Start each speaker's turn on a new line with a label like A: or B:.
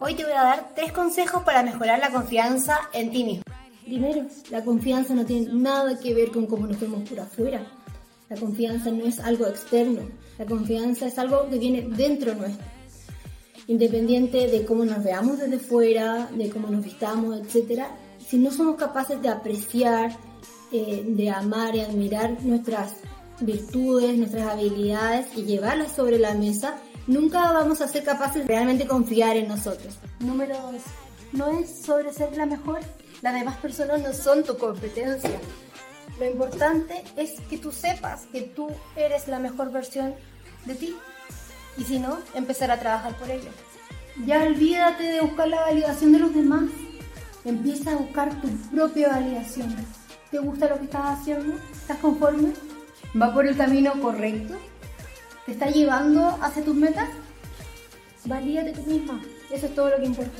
A: Hoy te voy a dar tres consejos para mejorar la confianza en ti mismo.
B: Primero, la confianza no tiene nada que ver con cómo nos vemos por afuera. La confianza no es algo externo, la confianza es algo que viene dentro nuestro. Independiente de cómo nos veamos desde fuera, de cómo nos vistamos, etc. Si no somos capaces de apreciar, eh, de amar y admirar nuestras virtudes, nuestras habilidades y llevarlas sobre la mesa, nunca vamos a ser capaces de realmente confiar en nosotros.
C: Número dos, no es sobre ser la mejor, las demás personas no son tu competencia. Lo importante es que tú sepas que tú eres la mejor versión de ti. Y si no, empezar a trabajar por ello.
B: Ya olvídate de buscar la validación de los demás. Empieza a buscar tu propia validación. ¿Te gusta lo que estás haciendo? ¿Estás conforme? ¿Va por el camino correcto? ¿Te está llevando hacia tus metas? Valídate tú misma. Eso es todo lo que importa.